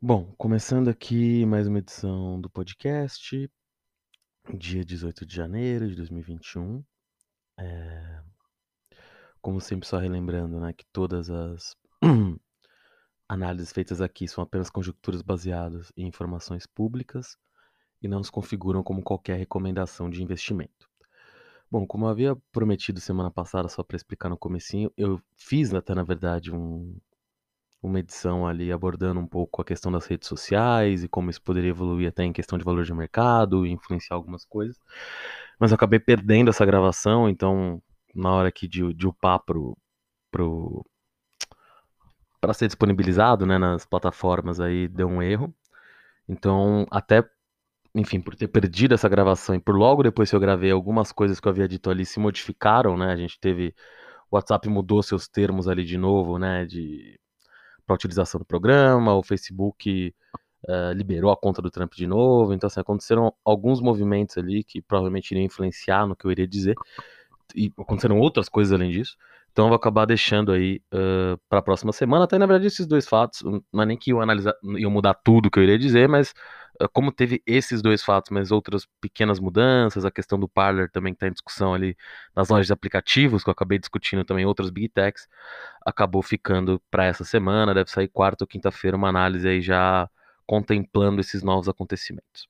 Bom, começando aqui mais uma edição do podcast, dia 18 de janeiro de 2021. É... Como sempre, só relembrando né, que todas as análises feitas aqui são apenas conjecturas baseadas em informações públicas e não se configuram como qualquer recomendação de investimento. Bom, como eu havia prometido semana passada, só para explicar no comecinho, eu fiz até na verdade um, uma edição ali abordando um pouco a questão das redes sociais e como isso poderia evoluir até em questão de valor de mercado e influenciar algumas coisas. Mas eu acabei perdendo essa gravação, então na hora aqui de, de upar pro, pro para ser disponibilizado, né, nas plataformas aí deu um erro. Então, até enfim, por ter perdido essa gravação e por logo depois que eu gravei algumas coisas que eu havia dito ali se modificaram, né? A gente teve o WhatsApp mudou seus termos ali de novo, né, de para utilização do programa, o Facebook uh, liberou a conta do Trump de novo, então assim, aconteceram alguns movimentos ali que provavelmente iriam influenciar no que eu iria dizer, e aconteceram outras coisas além disso, então eu vou acabar deixando aí uh, para a próxima semana, até na verdade esses dois fatos, não é nem que eu analisar, eu mudar tudo que eu iria dizer, mas como teve esses dois fatos, mas outras pequenas mudanças, a questão do Parler também está em discussão ali nas lojas de aplicativos, que eu acabei discutindo também outras big techs, acabou ficando para essa semana, deve sair quarta ou quinta-feira uma análise aí já contemplando esses novos acontecimentos.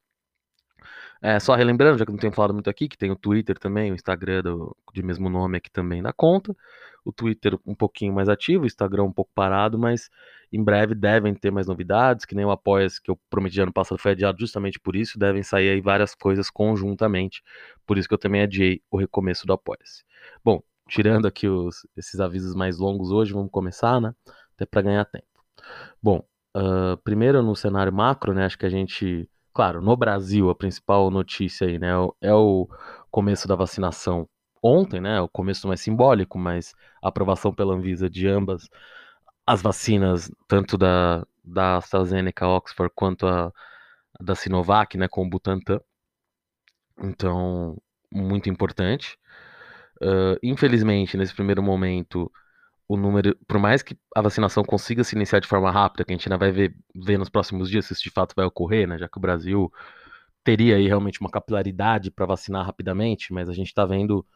É, só relembrando, já que não tenho falado muito aqui, que tem o Twitter também, o Instagram do, de mesmo nome aqui também na conta. O Twitter um pouquinho mais ativo, o Instagram um pouco parado, mas em breve devem ter mais novidades, que nem o apoia que eu prometi ano passado foi adiado justamente por isso, devem sair aí várias coisas conjuntamente, por isso que eu também adiei o recomeço do apoia -se. Bom, tirando aqui os, esses avisos mais longos hoje, vamos começar, né? Até para ganhar tempo. Bom, uh, primeiro no cenário macro, né? Acho que a gente, claro, no Brasil a principal notícia aí, né, é o começo da vacinação ontem, né? O começo mais simbólico, mas a aprovação pela Anvisa de ambas as vacinas, tanto da, da AstraZeneca Oxford quanto a, da Sinovac, né, com o Butantan. Então, muito importante. Uh, infelizmente, nesse primeiro momento, o número, por mais que a vacinação consiga se iniciar de forma rápida, que a gente ainda vai ver, ver nos próximos dias se isso de fato vai ocorrer, né, já que o Brasil teria aí realmente uma capilaridade para vacinar rapidamente, mas a gente está vendo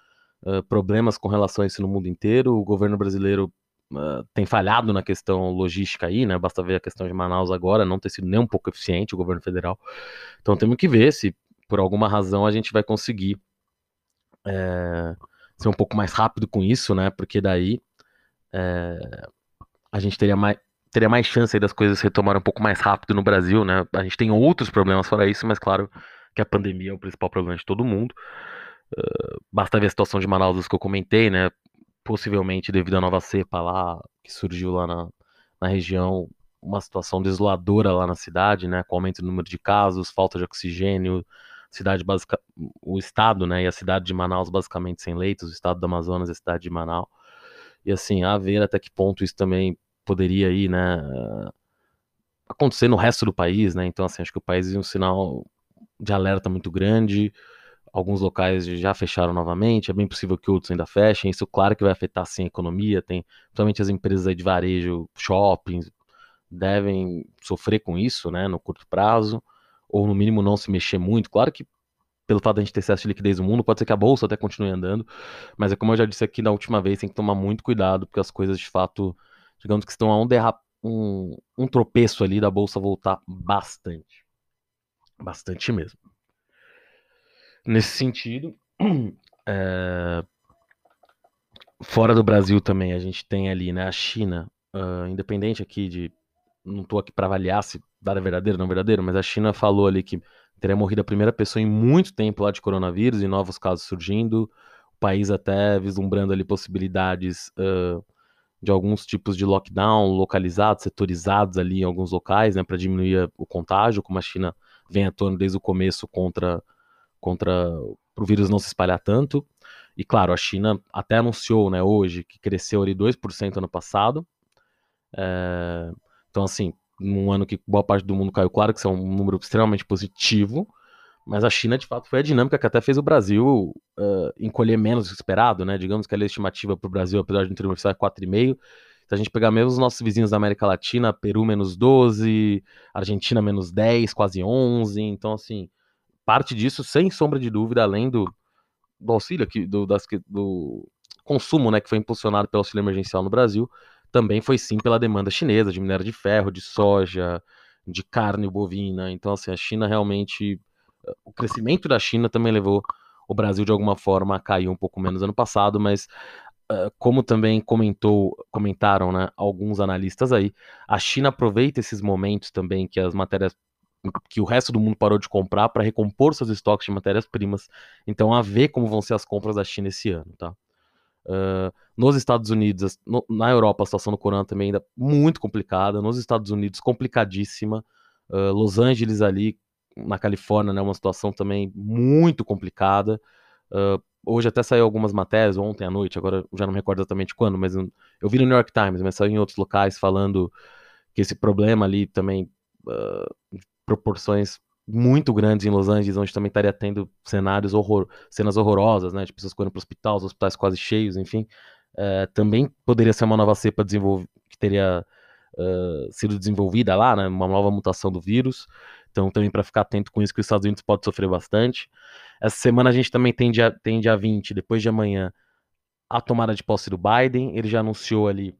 uh, problemas com relação a isso no mundo inteiro. O governo brasileiro uh, tem falhado na questão logística aí, né? Basta ver a questão de Manaus agora, não ter sido nem um pouco eficiente o governo federal. Então temos que ver se por alguma razão a gente vai conseguir. É ser um pouco mais rápido com isso, né? Porque daí é, a gente teria mais, teria mais chance das coisas retomarem um pouco mais rápido no Brasil, né? A gente tem outros problemas fora isso, mas claro que a pandemia é o principal problema de todo mundo. Uh, basta ver a situação de Manaus que eu comentei, né? Possivelmente devido à nova cepa lá que surgiu lá na, na região, uma situação desoladora lá na cidade, né? Com aumento do número de casos, falta de oxigênio, cidade básica, o estado, né, e a cidade de Manaus basicamente sem leitos, o estado do Amazonas e a cidade de Manaus. E assim, a ver até que ponto isso também poderia ir, né, acontecer no resto do país, né? Então assim, acho que o país é um sinal de alerta muito grande. Alguns locais já fecharam novamente, é bem possível que outros ainda fechem. Isso, claro, que vai afetar sim a economia. Tem, principalmente as empresas de varejo, shoppings, devem sofrer com isso, né, no curto prazo ou no mínimo não se mexer muito. Claro que pelo fato de a gente ter excesso de liquidez no mundo, pode ser que a bolsa até continue andando, mas é como eu já disse aqui na última vez, tem que tomar muito cuidado, porque as coisas de fato, digamos que estão a um, um, um tropeço ali da bolsa voltar bastante. Bastante mesmo. Nesse sentido, é... fora do Brasil também, a gente tem ali né, a China, uh, independente aqui de. Não estou aqui para avaliar se dado é verdadeiro, não verdadeiro, mas a China falou ali que teria morrido a primeira pessoa em muito tempo lá de coronavírus e novos casos surgindo. O país até vislumbrando ali possibilidades uh, de alguns tipos de lockdown localizados, setorizados ali em alguns locais, né, para diminuir o contágio, como a China vem atuando desde o começo contra contra o vírus não se espalhar tanto. E claro, a China até anunciou, né, hoje que cresceu ali 2% ano passado. É, então assim, num ano que boa parte do mundo caiu, claro que isso é um número extremamente positivo, mas a China de fato foi a dinâmica que até fez o Brasil uh, encolher menos do que esperado, né? Digamos que a estimativa para o Brasil, apesar de oficial, é 4,5, Se a gente pegar mesmo os nossos vizinhos da América Latina, Peru menos 12, Argentina menos 10, quase 11. Então, assim, parte disso, sem sombra de dúvida, além do, do auxílio aqui, do, das, do consumo, né, que foi impulsionado pelo auxílio emergencial no Brasil, também foi sim pela demanda chinesa de minério de ferro, de soja, de carne bovina. Então, assim, a China realmente. O crescimento da China também levou o Brasil, de alguma forma, a cair um pouco menos ano passado, mas como também comentou, comentaram né, alguns analistas aí, a China aproveita esses momentos também que as matérias que o resto do mundo parou de comprar para recompor seus estoques de matérias-primas. Então, a ver como vão ser as compras da China esse ano, tá? Uh, nos Estados Unidos, no, na Europa, a situação do corona também ainda muito complicada. Nos Estados Unidos, complicadíssima. Uh, Los Angeles ali, na Califórnia, né, uma situação também muito complicada. Uh, hoje até saiu algumas matérias, ontem à noite, agora já não me recordo exatamente quando, mas eu, eu vi no New York Times, mas saiu em outros locais falando que esse problema ali também, uh, proporções muito grandes em Los Angeles, onde também estaria tendo cenários horror, cenas horrorosas, né, de pessoas correndo para os hospitais quase cheios, enfim, uh, também poderia ser uma nova cepa que teria uh, sido desenvolvida lá, né, uma nova mutação do vírus. Então, também para ficar atento com isso, que os Estados Unidos pode sofrer bastante. Essa semana a gente também tem dia, tem dia 20, depois de amanhã, a tomada de posse do Biden. Ele já anunciou ali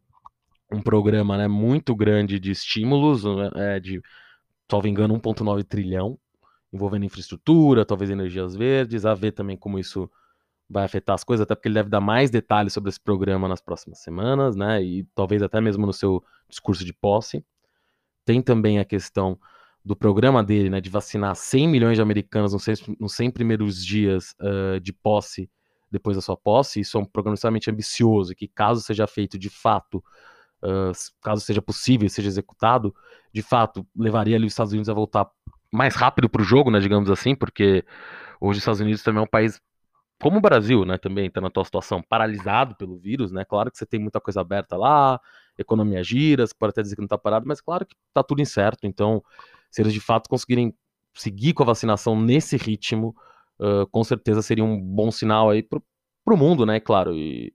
um programa né, muito grande de estímulos, né, é, de, salvo engano, 1,9 trilhão, envolvendo infraestrutura, talvez energias verdes, a ver também como isso vai afetar as coisas, até porque ele deve dar mais detalhes sobre esse programa nas próximas semanas, né? E talvez até mesmo no seu discurso de posse. Tem também a questão do programa dele, né, de vacinar 100 milhões de americanos nos 100, nos 100 primeiros dias uh, de posse, depois da sua posse, isso é um programa extremamente ambicioso, que caso seja feito de fato, caso seja possível, seja executado, de fato, levaria ali os Estados Unidos a voltar mais rápido para o jogo, né, digamos assim, porque hoje os Estados Unidos também é um país como o Brasil, né, também está na tua situação paralisado pelo vírus, né, claro que você tem muita coisa aberta lá, economia gira, você pode até dizer que não está parado, mas claro que está tudo incerto, então se eles de fato conseguirem seguir com a vacinação nesse ritmo, uh, com certeza seria um bom sinal aí pro, pro mundo, né? Claro. E,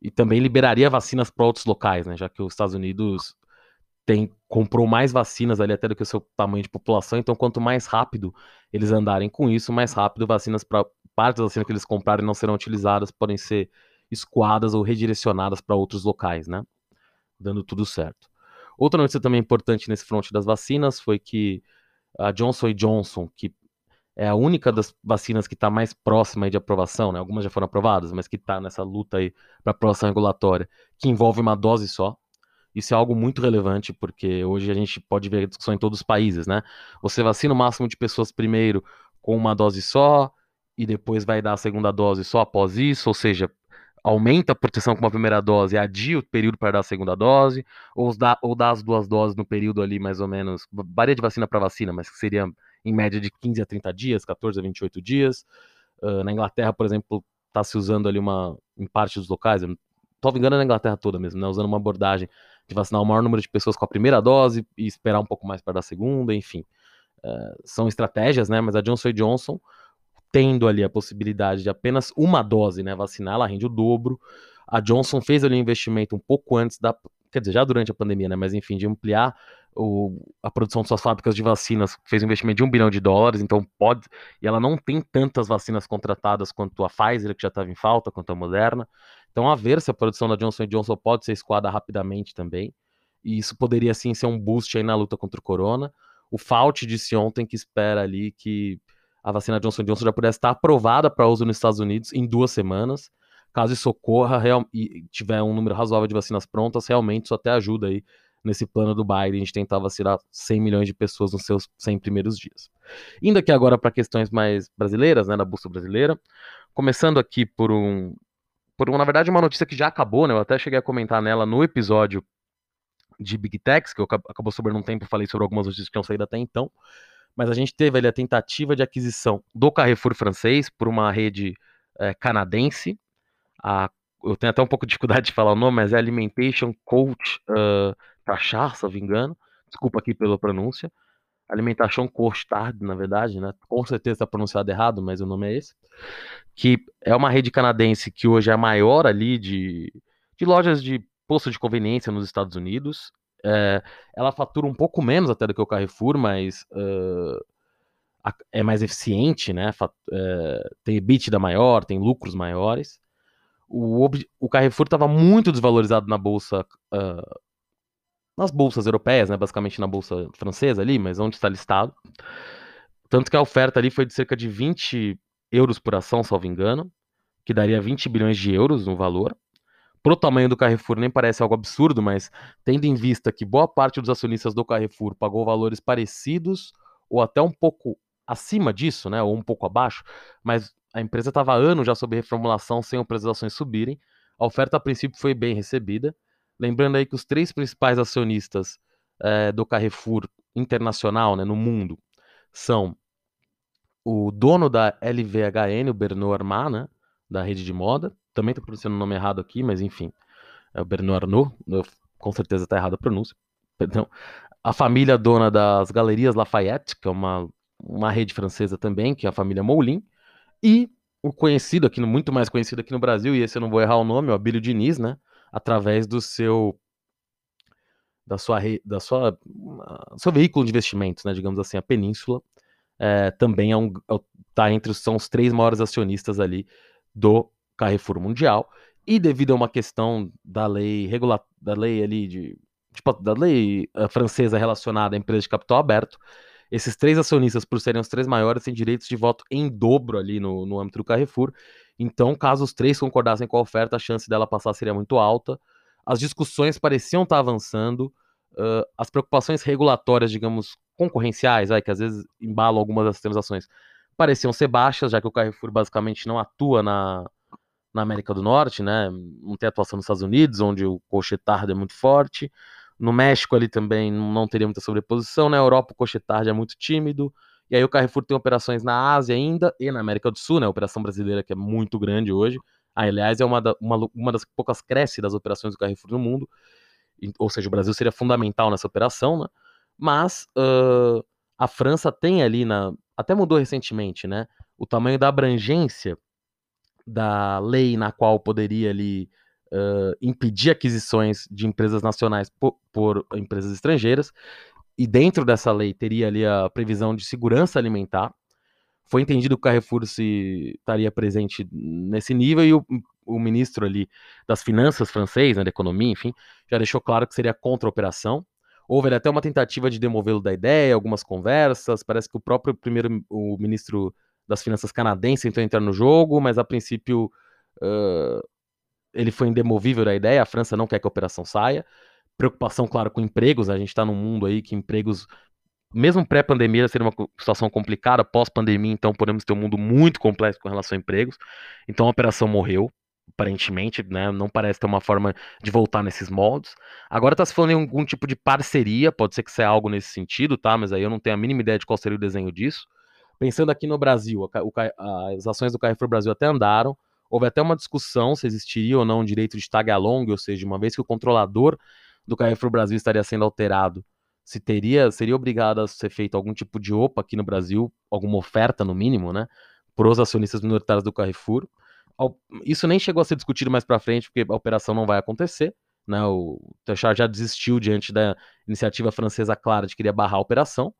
e também liberaria vacinas para outros locais, né? Já que os Estados Unidos tem, comprou mais vacinas ali até do que o seu tamanho de população, então quanto mais rápido eles andarem com isso, mais rápido vacinas para parte das vacinas que eles comprarem não serão utilizadas, podem ser escoadas ou redirecionadas para outros locais, né? Dando tudo certo. Outra notícia também importante nesse front das vacinas foi que a Johnson Johnson, que é a única das vacinas que está mais próxima de aprovação, né? Algumas já foram aprovadas, mas que está nessa luta aí para aprovação regulatória, que envolve uma dose só. Isso é algo muito relevante, porque hoje a gente pode ver a discussão em todos os países, né? Você vacina o máximo de pessoas primeiro com uma dose só, e depois vai dar a segunda dose só após isso, ou seja, aumenta a proteção com uma primeira dose e adia o período para dar a segunda dose, ou dá, ou dá as duas doses no período ali mais ou menos, varia de vacina para vacina, mas que seria em média de 15 a 30 dias, 14 a 28 dias. Uh, na Inglaterra, por exemplo, está se usando ali uma, em parte dos locais, estou engano na Inglaterra toda mesmo, né, usando uma abordagem de vacinar o maior número de pessoas com a primeira dose e esperar um pouco mais para dar a segunda, enfim. Uh, são estratégias, né, mas a Johnson Johnson tendo ali a possibilidade de apenas uma dose, né, vacinar, ela rende o dobro. A Johnson fez ali um investimento um pouco antes da, quer dizer, já durante a pandemia, né, mas enfim, de ampliar o, a produção de suas fábricas de vacinas, fez um investimento de um bilhão de dólares, então pode, e ela não tem tantas vacinas contratadas quanto a Pfizer, que já estava em falta, quanto a Moderna. Então, a ver se a produção da Johnson Johnson pode ser escoada rapidamente também, e isso poderia sim ser um boost aí na luta contra o corona. O Fauci disse ontem que espera ali que a vacina Johnson Johnson já pudesse estar aprovada para uso nos Estados Unidos em duas semanas. Caso isso ocorra real, e tiver um número razoável de vacinas prontas, realmente isso até ajuda aí nesse plano do Biden, a gente tentar vacinar 100 milhões de pessoas nos seus 100 primeiros dias. Indo aqui agora para questões mais brasileiras, né, da Bolsa Brasileira, começando aqui por um, por uma, na verdade, uma notícia que já acabou, né, eu até cheguei a comentar nela no episódio de Big Techs, que eu acabou sobrando um tempo, falei sobre algumas notícias que tinham saído até então, mas a gente teve ali a tentativa de aquisição do Carrefour francês por uma rede é, canadense. A, eu tenho até um pouco de dificuldade de falar o nome, mas é Alimentation Coach uh, Me engano. Desculpa aqui pela pronúncia. Alimentation Coach Tard, na verdade, né? Com certeza está pronunciado errado, mas o nome é esse. Que é uma rede canadense que hoje é a maior ali de, de lojas de posto de conveniência nos Estados Unidos. É, ela fatura um pouco menos até do que o Carrefour, mas uh, é mais eficiente, né? É, tem EBITDA maior, tem lucros maiores. O, o Carrefour estava muito desvalorizado na bolsa, uh, nas bolsas europeias, né? Basicamente na bolsa francesa ali, mas onde está listado. Tanto que a oferta ali foi de cerca de 20 euros por ação, salvo engano, que daria 20 bilhões de euros no valor. Pro tamanho do Carrefour nem parece algo absurdo, mas tendo em vista que boa parte dos acionistas do Carrefour pagou valores parecidos ou até um pouco acima disso, né, ou um pouco abaixo, mas a empresa estava há anos já sob reformulação sem o preço das ações subirem. A oferta a princípio foi bem recebida. Lembrando aí que os três principais acionistas é, do Carrefour internacional, né, no mundo, são o dono da LVHN, o Bernard Armand, né, da rede de moda. Também estou pronunciando o nome errado aqui, mas enfim, é o Bernard Arnault, eu, com certeza está errada a pronúncia. Perdão. A família dona das Galerias Lafayette, que é uma, uma rede francesa também, que é a família Moulin. E o conhecido aqui, muito mais conhecido aqui no Brasil, e esse eu não vou errar o nome, o Abílio Diniz, né? Através do seu da sua da sua seu veículo de investimentos, né, digamos assim, a Península, é, também é um é tá entre são os três maiores acionistas ali do Carrefour Mundial e devido a uma questão da lei regular da lei ali de tipo, da lei uh, francesa relacionada à empresa de capital aberto, esses três acionistas, por serem os três maiores, têm direitos de voto em dobro ali no, no âmbito do Carrefour. Então, caso os três concordassem com a oferta, a chance dela passar seria muito alta. As discussões pareciam estar avançando. Uh, as preocupações regulatórias, digamos, concorrenciais, vai, que às vezes embalam algumas das transações, pareciam ser baixas, já que o Carrefour basicamente não atua na, na América do Norte, né? Não tem atuação nos Estados Unidos, onde o cochetardo é muito forte. No México ali também não teria muita sobreposição. Na Europa o Cochetardi é muito tímido. E aí o Carrefour tem operações na Ásia ainda e na América do Sul, né? A operação brasileira que é muito grande hoje. Ah, aliás, é uma, da, uma, uma das poucas cresce das operações do Carrefour no mundo. Ou seja, o Brasil seria fundamental nessa operação, né? Mas uh, a França tem ali na. Até mudou recentemente, né? O tamanho da abrangência da lei na qual poderia ali uh, impedir aquisições de empresas nacionais por, por, empresas estrangeiras, e dentro dessa lei teria ali a previsão de segurança alimentar. Foi entendido que o Carrefour se estaria presente nesse nível e o, o ministro ali das finanças francês, né, da economia, enfim, já deixou claro que seria contra a operação. Houve até uma tentativa de demovê-lo da ideia, algumas conversas. Parece que o próprio primeiro, o ministro das finanças canadense tentou entrar no jogo, mas a princípio uh, ele foi indemovível da ideia, a França não quer que a operação saia. Preocupação, claro, com empregos, a gente está num mundo aí que empregos, mesmo pré-pandemia, seria uma situação complicada, pós-pandemia, então podemos ter um mundo muito complexo com relação a empregos. Então a operação morreu, aparentemente, né? Não parece ter uma forma de voltar nesses moldes. Agora está se falando em algum tipo de parceria, pode ser que seja algo nesse sentido, tá? Mas aí eu não tenho a mínima ideia de qual seria o desenho disso. Pensando aqui no Brasil, as ações do Carrefour Brasil até andaram, Houve até uma discussão se existiria ou não o direito de tag along, ou seja, uma vez que o controlador do Carrefour Brasil estaria sendo alterado, se teria, seria obrigado a ser feito algum tipo de OPA aqui no Brasil, alguma oferta no mínimo, né, para os acionistas minoritários do Carrefour. Isso nem chegou a ser discutido mais para frente, porque a operação não vai acontecer. Né, o Techar já desistiu diante da iniciativa francesa clara de querer barrar a operação,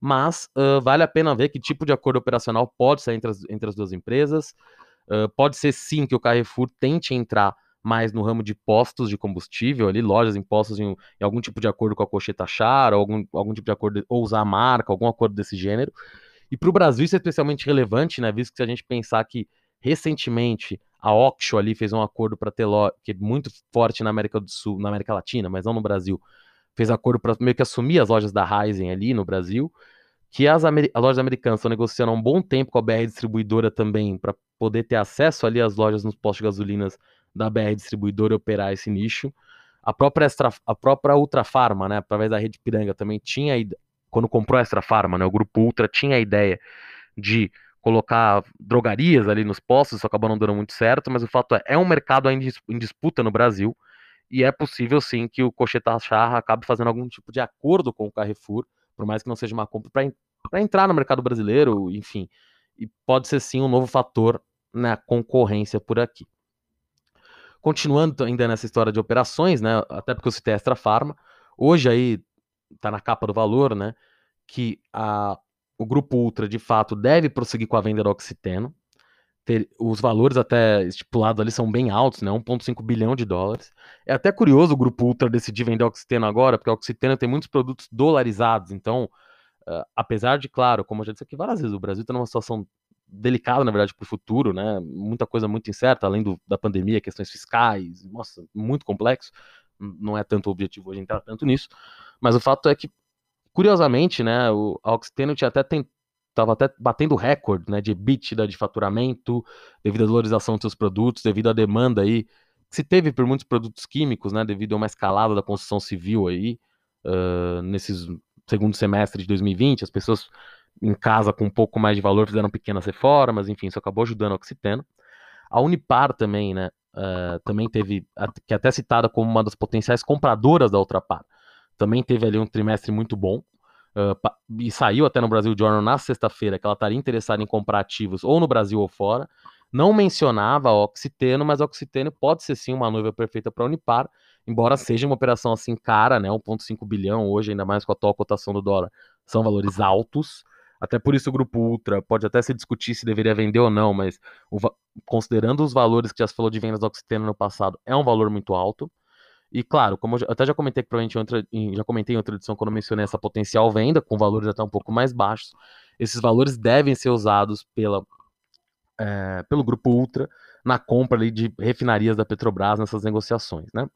mas uh, vale a pena ver que tipo de acordo operacional pode sair entre as, entre as duas empresas. Uh, pode ser sim que o Carrefour tente entrar mais no ramo de postos de combustível, ali, lojas impostos em, em algum tipo de acordo com a Cocheta Char, ou algum, algum tipo de acordo, ou usar a marca, algum acordo desse gênero. E para o Brasil isso é especialmente relevante, né? Visto que se a gente pensar que recentemente a Oxo ali fez um acordo para ter loja, que é muito forte na América do Sul, na América Latina, mas não no Brasil, fez acordo para meio que assumir as lojas da Ryzen ali no Brasil que as, as lojas americanas estão negociando há um bom tempo com a BR Distribuidora também, para poder ter acesso ali às lojas nos postos de gasolinas da BR Distribuidora operar esse nicho. A própria, Extra, a própria Ultra Farma, né, através da rede Piranga, também tinha, quando comprou a Extra Farma, né, o grupo Ultra tinha a ideia de colocar drogarias ali nos postos, isso acabou não dando muito certo, mas o fato é, é um mercado ainda em disputa no Brasil, e é possível sim que o Cocheta Charra acabe fazendo algum tipo de acordo com o Carrefour, por mais que não seja uma compra para entrar no mercado brasileiro, enfim. E pode ser sim um novo fator na concorrência por aqui. Continuando ainda nessa história de operações, né? Até porque eu citei a Extra Farma. Hoje aí tá na capa do valor, né? Que a, o grupo Ultra de fato deve prosseguir com a venda do Oxiteno. Ter, os valores até estipulados ali são bem altos, né? 1,5 bilhão de dólares. É até curioso o grupo Ultra decidir vender Oxiteno agora, porque o Oxiteno tem muitos produtos dolarizados. Então, uh, apesar de, claro, como eu já disse aqui várias vezes, o Brasil está numa situação delicada, na verdade, para o futuro, né? Muita coisa muito incerta, além do, da pandemia, questões fiscais, nossa, muito complexo. Não é tanto o objetivo hoje entrar tanto nisso. Mas o fato é que, curiosamente, né, o, a Oxiteno tinha até estava até batendo recorde né, de EBITDA, de faturamento, devido à valorização dos seus produtos, devido à demanda aí que se teve por muitos produtos químicos, né, devido a uma escalada da construção civil aí, uh, nesses segundo semestre de 2020, as pessoas em casa com um pouco mais de valor fizeram pequenas reformas, enfim, isso acabou ajudando a Oxiteno. A Unipar também, né, uh, também teve, que é até citada como uma das potenciais compradoras da Ultrapar, também teve ali um trimestre muito bom, uh, e saiu até no Brasil Journal na sexta-feira que ela estaria interessada em comprar ativos ou no Brasil ou fora. Não mencionava a Oxiteno, mas a Oxiteno pode ser sim uma noiva perfeita para a Unipar, embora seja uma operação assim cara, né? 1,5 bilhão hoje, ainda mais com a atual cotação do dólar, são valores altos. Até por isso o grupo Ultra pode até se discutir se deveria vender ou não, mas o, considerando os valores que já se falou de vendas do Oxiteno no passado, é um valor muito alto. E claro, como eu até já comentei que provavelmente outra, já comentei em outra edição quando eu mencionei essa potencial venda, com valores até um pouco mais baixos, esses valores devem ser usados pela, é, pelo grupo Ultra na compra ali, de refinarias da Petrobras nessas negociações, né?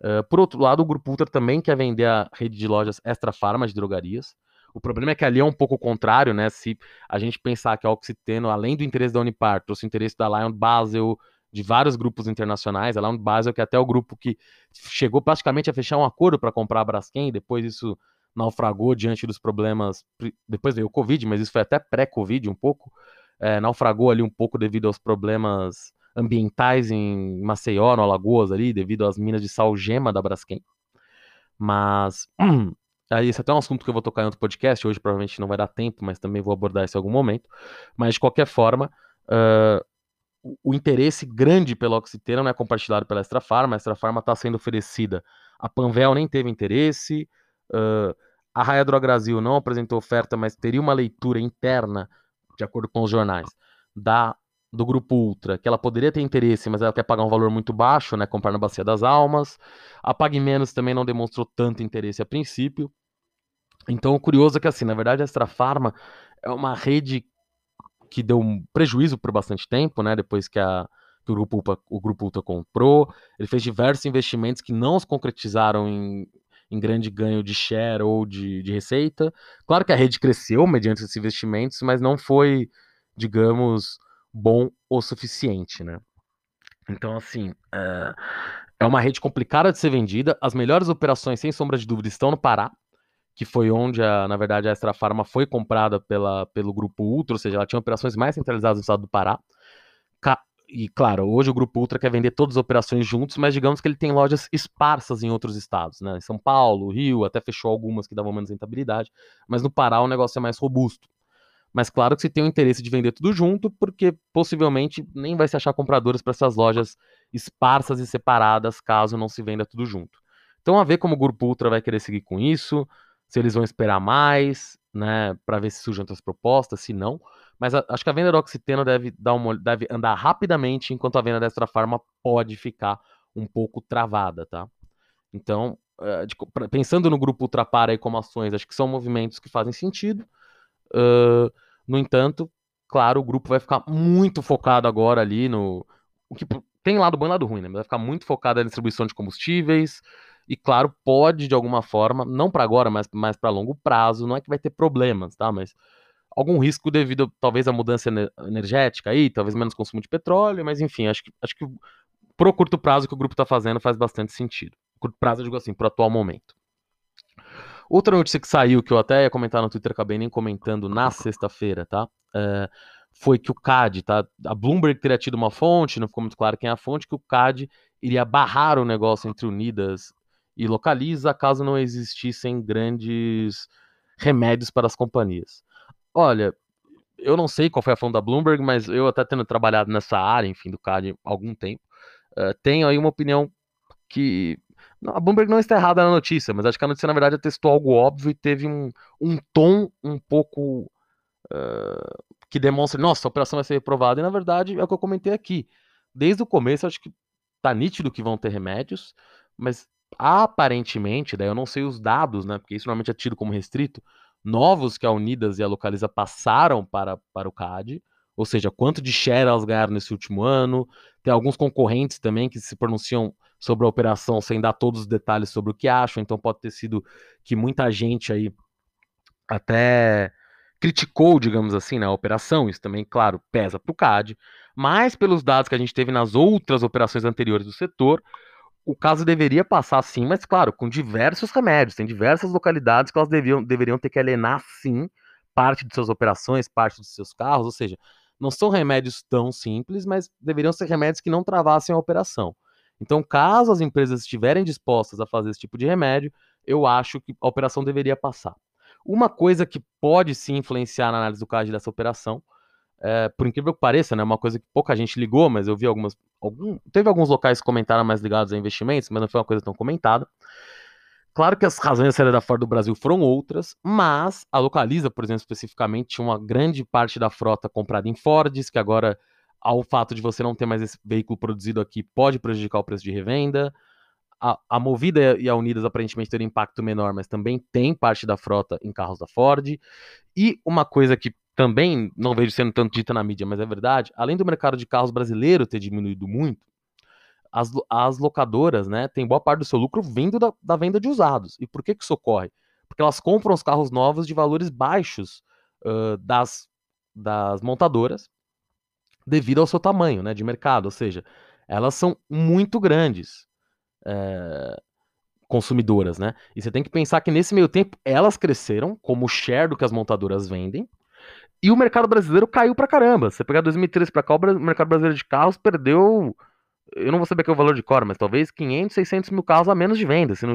Uh, por outro lado, o Grupo Ultra também quer vender a rede de lojas Extra Farma de drogarias. O problema é que ali é um pouco o contrário, né? Se a gente pensar que a Oxiteno, além do interesse da Unipar, trouxe o interesse da Lion Basel, de vários grupos internacionais, a Lion Basel, que é até o grupo que chegou praticamente a fechar um acordo para comprar a Braskem, depois isso naufragou diante dos problemas. Depois veio o Covid, mas isso foi até pré-Covid um pouco. É, naufragou ali um pouco devido aos problemas ambientais em Maceió, no Alagoas ali, devido às minas de sal gema da Braskem. Mas aí esse é até um assunto que eu vou tocar em outro podcast, hoje provavelmente não vai dar tempo, mas também vou abordar isso em algum momento. Mas de qualquer forma, uh, o, interesse grande pela Oxiteno não é compartilhado pela Extra Farma, a Extra Farma está sendo oferecida. A Panvel nem teve interesse, uh, a Raia Brasil não apresentou oferta, mas teria uma leitura interna, de acordo com os jornais, da do grupo Ultra, que ela poderia ter interesse, mas ela quer pagar um valor muito baixo, né, comprar na Bacia das Almas. A Pague Menos também não demonstrou tanto interesse a princípio. Então, o curioso é que, assim, na verdade, a Extra Farma é uma rede que deu um prejuízo por bastante tempo, né, depois que, a, que o, grupo, o Grupo Ultra comprou. Ele fez diversos investimentos que não se concretizaram em, em grande ganho de share ou de, de receita. Claro que a rede cresceu mediante esses investimentos, mas não foi, digamos bom o suficiente, né? Então, assim, é, é uma rede complicada de ser vendida. As melhores operações, sem sombra de dúvida, estão no Pará, que foi onde, a, na verdade, a Extra Farma foi comprada pela, pelo Grupo Ultra, ou seja, ela tinha operações mais centralizadas no estado do Pará. E, claro, hoje o Grupo Ultra quer vender todas as operações juntos, mas digamos que ele tem lojas esparsas em outros estados, né? Em São Paulo, Rio, até fechou algumas que davam menos rentabilidade, mas no Pará o negócio é mais robusto. Mas claro que se tem o interesse de vender tudo junto, porque possivelmente nem vai se achar compradores para essas lojas esparsas e separadas, caso não se venda tudo junto. Então, a ver como o Grupo Ultra vai querer seguir com isso, se eles vão esperar mais, né, para ver se surgem outras propostas, se não. Mas a, acho que a venda do Oxiteno deve, dar uma, deve andar rapidamente, enquanto a venda da Extra Farma pode ficar um pouco travada, tá? Então, uh, de, pensando no Grupo Ultrapar aí como ações, acho que são movimentos que fazem sentido. Uh, no entanto, claro, o grupo vai ficar muito focado agora ali no. O que tem lado bom e lado ruim, né? Vai ficar muito focado na distribuição de combustíveis. E claro, pode de alguma forma, não para agora, mas mais para longo prazo, não é que vai ter problemas, tá? Mas algum risco devido talvez à mudança energética aí, talvez menos consumo de petróleo, mas enfim, acho que acho que pro curto prazo que o grupo está fazendo faz bastante sentido. Curto prazo, eu digo assim, pro atual momento. Outra notícia que saiu, que eu até ia comentar no Twitter, acabei nem comentando na sexta-feira, tá? É, foi que o CAD, tá? A Bloomberg teria tido uma fonte, não ficou muito claro quem é a fonte, que o CAD iria barrar o negócio entre Unidas e Localiza caso não existissem grandes remédios para as companhias. Olha, eu não sei qual foi a fonte da Bloomberg, mas eu até tendo trabalhado nessa área, enfim, do CAD há algum tempo, uh, tenho aí uma opinião que. A Bloomberg não está errada na notícia, mas acho que a notícia, na verdade, atestou algo óbvio e teve um, um tom um pouco. Uh, que demonstra, nossa, a operação vai ser reprovada. E na verdade é o que eu comentei aqui. Desde o começo, acho que tá nítido que vão ter remédios, mas aparentemente, daí eu não sei os dados, né? Porque isso normalmente é tido como restrito. Novos que a Unidas e a Localiza passaram para, para o CAD, ou seja, quanto de share elas ganharam nesse último ano. Tem alguns concorrentes também que se pronunciam sobre a operação sem dar todos os detalhes sobre o que acham, então pode ter sido que muita gente aí até criticou, digamos assim, né, a operação. Isso também, claro, pesa para o CAD, mas pelos dados que a gente teve nas outras operações anteriores do setor, o caso deveria passar sim, mas claro, com diversos remédios. Tem diversas localidades que elas deviam, deveriam ter que alienar sim parte de suas operações, parte dos seus carros, ou seja, não são remédios tão simples, mas deveriam ser remédios que não travassem a operação. Então, caso as empresas estiverem dispostas a fazer esse tipo de remédio, eu acho que a operação deveria passar. Uma coisa que pode sim influenciar na análise do CAD dessa operação, é, por incrível que pareça, né, uma coisa que pouca gente ligou, mas eu vi algumas. Algum, teve alguns locais que comentaram mais ligados a investimentos, mas não foi uma coisa tão comentada. Claro que as razões da da Ford do Brasil foram outras, mas a Localiza, por exemplo, especificamente, tinha uma grande parte da frota comprada em Fords, que agora, ao fato de você não ter mais esse veículo produzido aqui, pode prejudicar o preço de revenda a, a Movida e a Unidas aparentemente teriam impacto menor, mas também tem parte da frota em carros da Ford. E uma coisa que também não vejo sendo tanto dita na mídia, mas é verdade, além do mercado de carros brasileiro ter diminuído muito, as, as locadoras, né, tem boa parte do seu lucro vindo da, da venda de usados. E por que, que isso ocorre? Porque elas compram os carros novos de valores baixos uh, das, das montadoras devido ao seu tamanho né, de mercado, ou seja, elas são muito grandes é, consumidoras, né? E você tem que pensar que nesse meio tempo elas cresceram como share do que as montadoras vendem. E o mercado brasileiro caiu pra caramba. Você pegar 2013 pra cá, o mercado brasileiro de carros perdeu. Eu não vou saber que é o valor de cor, mas talvez 500, 600 mil carros a menos de venda. Assim,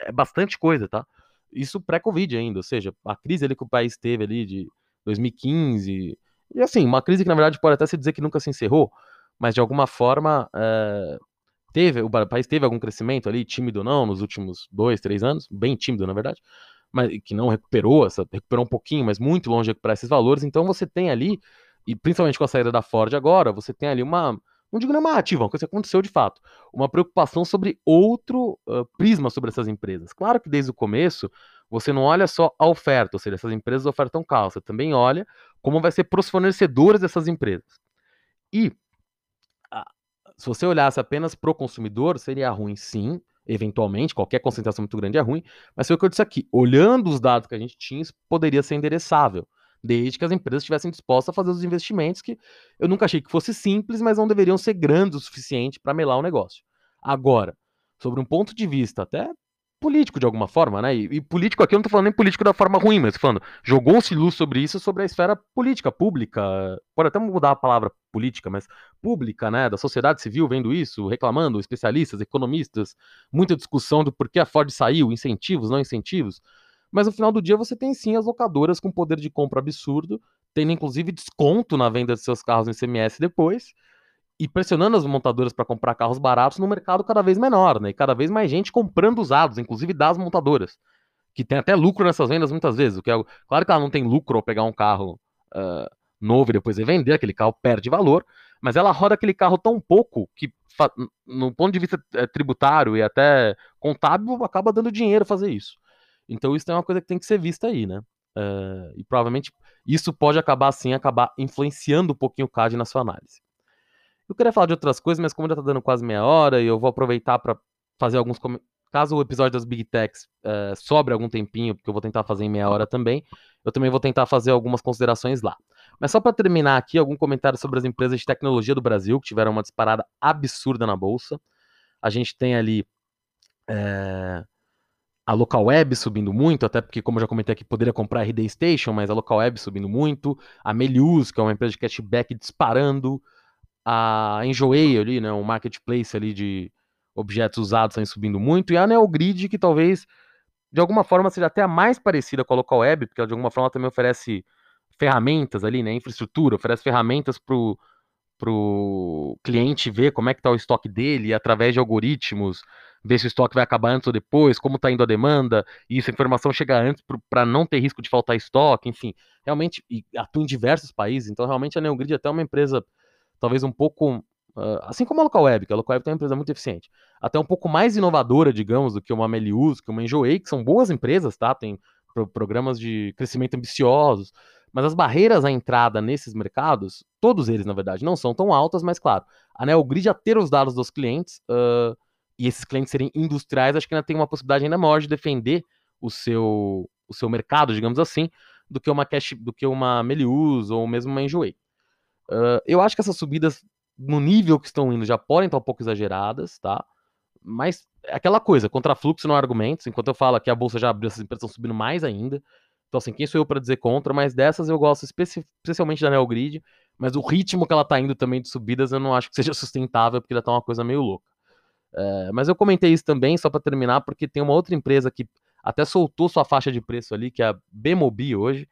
é bastante coisa, tá? Isso pré-Covid ainda. Ou seja, a crise ali que o país teve ali de 2015. E assim, uma crise que na verdade pode até se dizer que nunca se encerrou, mas de alguma forma é, teve, o país teve algum crescimento ali, tímido ou não, nos últimos dois, três anos, bem tímido, na verdade, mas que não recuperou, essa, recuperou um pouquinho, mas muito longe de recuperar esses valores. Então você tem ali, e principalmente com a saída da Ford agora, você tem ali uma, não digo uma ativa, uma coisa que aconteceu de fato, uma preocupação sobre outro uh, prisma sobre essas empresas. Claro que desde o começo você não olha só a oferta, ou seja, essas empresas ofertam você também olha como vai ser para os fornecedores dessas empresas. E se você olhasse apenas pro consumidor, seria ruim sim, eventualmente, qualquer concentração muito grande é ruim, mas foi o que eu disse aqui, olhando os dados que a gente tinha, isso poderia ser endereçável, desde que as empresas estivessem dispostas a fazer os investimentos que eu nunca achei que fosse simples, mas não deveriam ser grandes o suficiente para melar o negócio. Agora, sobre um ponto de vista até político de alguma forma, né? E, e, político aqui eu não tô falando nem político da forma ruim, mas falando, jogou-se luz sobre isso, sobre a esfera política, pública, pode até mudar a palavra política, mas pública, né? Da sociedade civil vendo isso, reclamando, especialistas, economistas, muita discussão do porquê a Ford saiu, incentivos, não incentivos. Mas no final do dia você tem sim as locadoras com poder de compra absurdo, tendo inclusive desconto na venda de seus carros em CMS depois e pressionando as montadoras para comprar carros baratos no mercado cada vez menor, né? E cada vez mais gente comprando usados, inclusive das montadoras, que tem até lucro nessas vendas muitas vezes. O que é, claro que ela não tem lucro ao pegar um carro uh, novo e depois vender, aquele carro perde valor, mas ela roda aquele carro tão pouco que, no ponto de vista eh, tributário e até contábil, acaba dando dinheiro fazer isso. Então isso é uma coisa que tem que ser vista aí, né? Uh, e provavelmente isso pode acabar assim, acabar influenciando um pouquinho o CAD na sua análise. Eu queria falar de outras coisas, mas como já tá dando quase meia hora e eu vou aproveitar para fazer alguns caso o episódio das Big Techs uh, sobre algum tempinho, porque eu vou tentar fazer em meia hora também, eu também vou tentar fazer algumas considerações lá. Mas só para terminar aqui, algum comentário sobre as empresas de tecnologia do Brasil, que tiveram uma disparada absurda na bolsa. A gente tem ali é, a local web subindo muito, até porque, como eu já comentei aqui, poderia comprar a RD Station, mas a local web subindo muito. A Melius, que é uma empresa de cashback, disparando a Enjoei ali, né, um marketplace ali de objetos usados está subindo muito, e a Neogrid, que talvez de alguma forma seja até a mais parecida com a Local Web, porque ela de alguma forma também oferece ferramentas ali, né, infraestrutura, oferece ferramentas para o cliente ver como é que está o estoque dele, através de algoritmos, ver se o estoque vai acabar antes ou depois, como está indo a demanda, e essa informação chega antes para não ter risco de faltar estoque, enfim. Realmente, atua em diversos países, então realmente a Neogrid é até uma empresa, talvez um pouco, uh, assim como a Local Web, que a Local Web é uma empresa muito eficiente, até um pouco mais inovadora, digamos, do que uma Melius, que uma Enjoei, que são boas empresas, tá? Tem pro programas de crescimento ambiciosos, mas as barreiras à entrada nesses mercados, todos eles, na verdade, não são tão altas, mas claro, a Neogrid a ter os dados dos clientes uh, e esses clientes serem industriais, acho que ainda tem uma possibilidade ainda maior de defender o seu, o seu mercado, digamos assim, do que uma cash, do que uma Melius ou mesmo uma Enjoei. Uh, eu acho que essas subidas no nível que estão indo já podem estar um pouco exageradas, tá? Mas é aquela coisa, contrafluxo não há argumentos. Enquanto eu falo que a bolsa já abriu, essas empresas estão subindo mais ainda. Então, assim, quem sou eu para dizer contra? Mas dessas eu gosto especi especialmente da Neogrid. Mas o ritmo que ela tá indo também de subidas eu não acho que seja sustentável, porque ela tá uma coisa meio louca. É, mas eu comentei isso também, só para terminar, porque tem uma outra empresa que até soltou sua faixa de preço ali, que é a Bemobi hoje.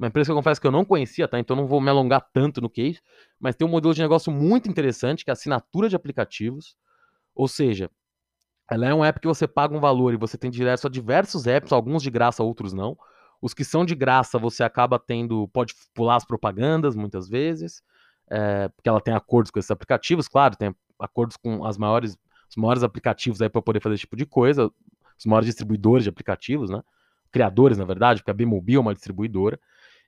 Uma empresa que eu confesso que eu não conhecia, tá? Então não vou me alongar tanto no case. Mas tem um modelo de negócio muito interessante, que é assinatura de aplicativos. Ou seja, ela é um app que você paga um valor e você tem direto a diversos apps, alguns de graça, outros não. Os que são de graça, você acaba tendo, pode pular as propagandas muitas vezes, é, porque ela tem acordos com esses aplicativos, claro, tem acordos com as maiores, os maiores aplicativos aí para poder fazer esse tipo de coisa, os maiores distribuidores de aplicativos, né? Criadores, na verdade, porque a Bmobile é uma distribuidora.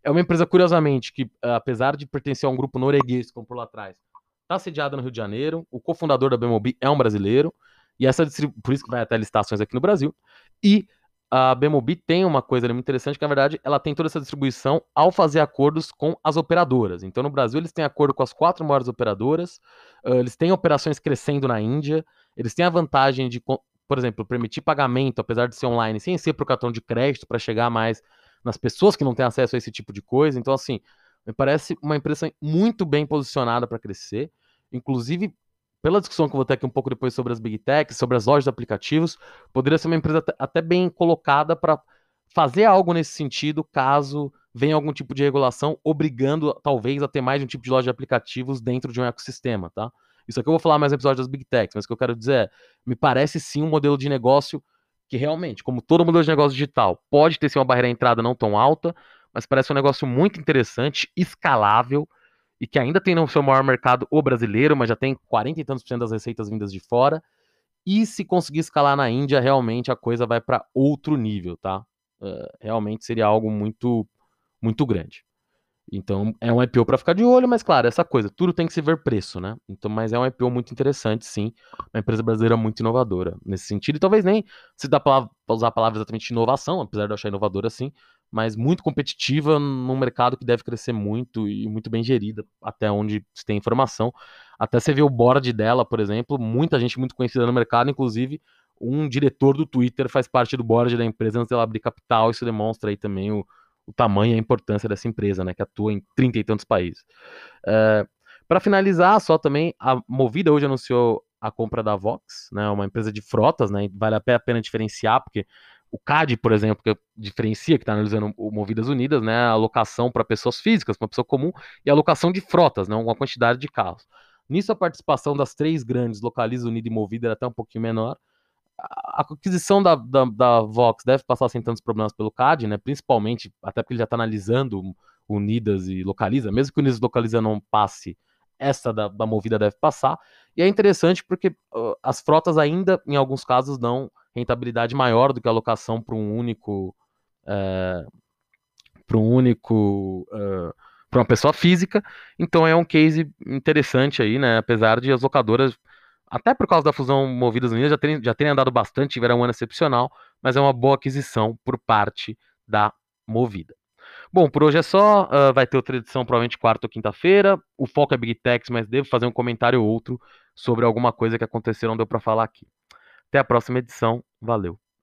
É uma empresa, curiosamente, que apesar de pertencer a um grupo norueguês, como por lá atrás, está sediada no Rio de Janeiro. O cofundador da Bmobile é um brasileiro. E essa por isso que vai até licitações aqui no Brasil. E a Bemobi tem uma coisa muito interessante, que na verdade ela tem toda essa distribuição ao fazer acordos com as operadoras. Então no Brasil eles têm acordo com as quatro maiores operadoras, uh, eles têm operações crescendo na Índia, eles têm a vantagem de, por exemplo, permitir pagamento, apesar de ser online, sem ser para o cartão de crédito, para chegar mais nas pessoas que não têm acesso a esse tipo de coisa. Então, assim, me parece uma empresa muito bem posicionada para crescer. Inclusive, pela discussão que eu vou ter aqui um pouco depois sobre as Big Techs, sobre as lojas de aplicativos, poderia ser uma empresa até bem colocada para fazer algo nesse sentido, caso venha algum tipo de regulação obrigando, talvez, a ter mais de um tipo de loja de aplicativos dentro de um ecossistema, tá? Isso aqui eu vou falar mais no episódio das Big Techs, mas o que eu quero dizer é, me parece sim um modelo de negócio que realmente, como todo modelo de negócio digital, pode ter sim uma barreira de entrada não tão alta, mas parece um negócio muito interessante, escalável, e que ainda tem no seu maior mercado o brasileiro, mas já tem 40 e tantos por cento das receitas vindas de fora. E se conseguir escalar na Índia, realmente a coisa vai para outro nível, tá? Uh, realmente seria algo muito, muito grande. Então é um IPO para ficar de olho, mas claro, essa coisa, tudo tem que se ver preço, né? Então, mas é um IPO muito interessante, sim. Uma empresa brasileira muito inovadora nesse sentido. E talvez nem se dá para usar a palavra exatamente inovação, apesar de eu achar inovadora sim, mas muito competitiva num mercado que deve crescer muito e muito bem gerida, até onde se tem informação. Até você vê o board dela, por exemplo, muita gente muito conhecida no mercado, inclusive um diretor do Twitter faz parte do board da empresa antes dela abrir capital, isso demonstra aí também o, o tamanho e a importância dessa empresa, né, que atua em trinta e tantos países. É, Para finalizar, só também, a Movida hoje anunciou a compra da Vox, né, uma empresa de frotas, né, vale a pena diferenciar, porque o CAD, por exemplo, que diferencia, que está analisando o Movidas Unidas, né, a alocação para pessoas físicas, para pessoa comum, e a alocação de frotas, né, uma quantidade de carros. Nisso, a participação das três grandes, Localiza, Unida e Movida, era até um pouquinho menor. A aquisição da, da, da, Vox deve passar sem tantos problemas pelo CAD, né, principalmente, até porque ele já está analisando Unidas e Localiza, mesmo que Unidas e Localiza não passe, essa da, da Movida deve passar. E é interessante porque uh, as frotas ainda, em alguns casos, dão rentabilidade maior do que a alocação para um único é, para um único uh, para uma pessoa física. Então é um case interessante aí, né? Apesar de as locadoras até por causa da fusão Movidas Unidas já terem, já terem andado bastante, tiveram um ano excepcional, mas é uma boa aquisição por parte da Movida. Bom, por hoje é só. Uh, vai ter outra edição, provavelmente quarta ou quinta-feira. O foco é Big Techs, mas devo fazer um comentário ou outro sobre alguma coisa que aconteceu, não deu para falar aqui. Até a próxima edição. Valeu.